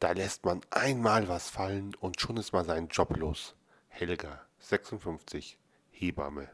Da lässt man einmal was fallen und schon ist man seinen Job los. Helga, 56, Hebamme.